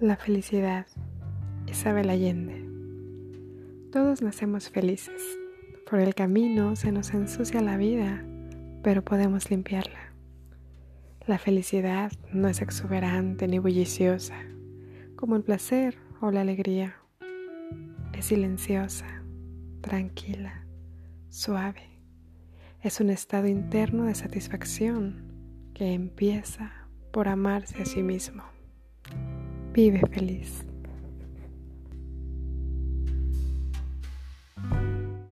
La felicidad. Isabel Allende. Todos nacemos felices. Por el camino se nos ensucia la vida, pero podemos limpiarla. La felicidad no es exuberante ni bulliciosa, como el placer o la alegría. Es silenciosa, tranquila, suave. Es un estado interno de satisfacción que empieza por amarse a sí mismo. Vive feliz.